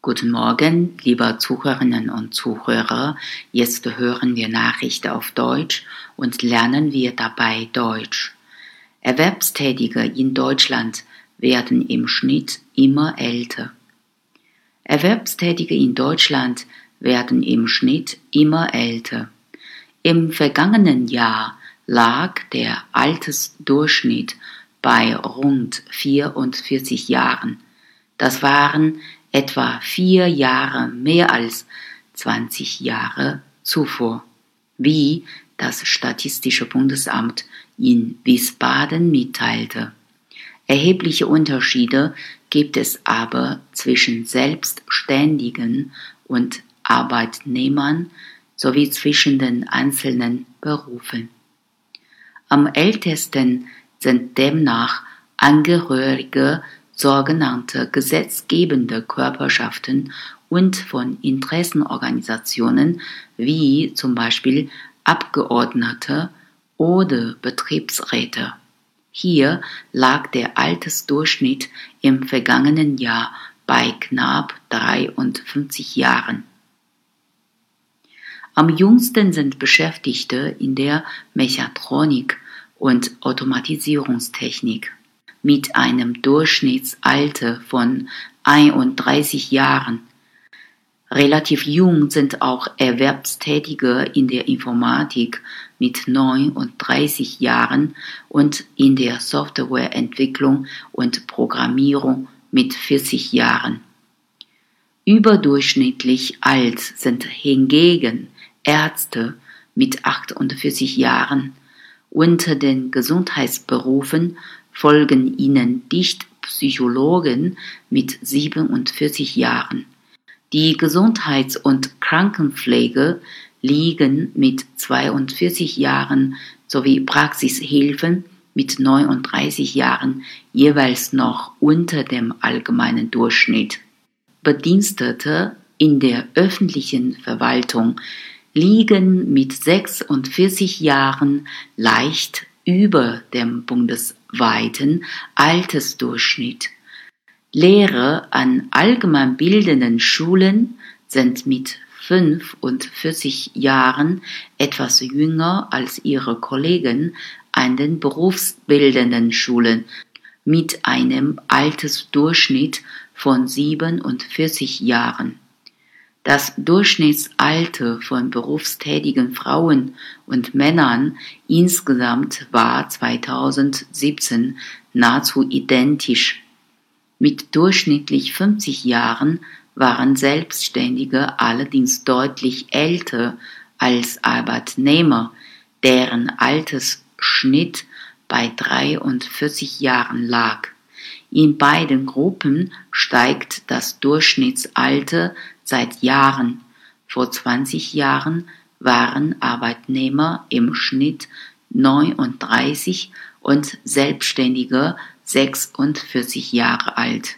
Guten Morgen, liebe Zuhörerinnen und Zuhörer. Jetzt hören wir Nachrichten auf Deutsch und lernen wir dabei Deutsch. Erwerbstätige in Deutschland werden im Schnitt immer älter. Erwerbstätige in Deutschland werden im Schnitt immer älter. Im vergangenen Jahr lag der Altersdurchschnitt bei rund 44 Jahren. Das waren etwa vier Jahre mehr als 20 Jahre zuvor, wie das Statistische Bundesamt in Wiesbaden mitteilte. Erhebliche Unterschiede gibt es aber zwischen Selbstständigen und Arbeitnehmern sowie zwischen den einzelnen Berufen. Am ältesten sind demnach Angehörige sogenannte gesetzgebende Körperschaften und von Interessenorganisationen wie zum Beispiel Abgeordnete oder Betriebsräte. Hier lag der Altersdurchschnitt im vergangenen Jahr bei knapp 53 Jahren. Am jüngsten sind Beschäftigte in der Mechatronik und Automatisierungstechnik mit einem Durchschnittsalter von 31 Jahren. Relativ jung sind auch Erwerbstätige in der Informatik mit 39 Jahren und in der Softwareentwicklung und Programmierung mit 40 Jahren. Überdurchschnittlich alt sind hingegen Ärzte mit 48 Jahren. Unter den Gesundheitsberufen folgen ihnen dicht Psychologen mit 47 Jahren. Die Gesundheits- und Krankenpflege liegen mit 42 Jahren sowie Praxishilfen mit 39 Jahren jeweils noch unter dem allgemeinen Durchschnitt. Bedienstete in der öffentlichen Verwaltung liegen mit 46 Jahren leicht über dem bundesweiten Altersdurchschnitt. Lehrer an allgemeinbildenden Schulen sind mit 45 Jahren etwas jünger als ihre Kollegen an den berufsbildenden Schulen mit einem Altersdurchschnitt von 47 Jahren. Das Durchschnittsalter von berufstätigen Frauen und Männern insgesamt war 2017 nahezu identisch. Mit durchschnittlich 50 Jahren waren Selbstständige allerdings deutlich älter als Arbeitnehmer, deren Altersschnitt bei 43 Jahren lag. In beiden Gruppen steigt das Durchschnittsalter seit Jahren. Vor 20 Jahren waren Arbeitnehmer im Schnitt 39 und Selbstständige 46 Jahre alt.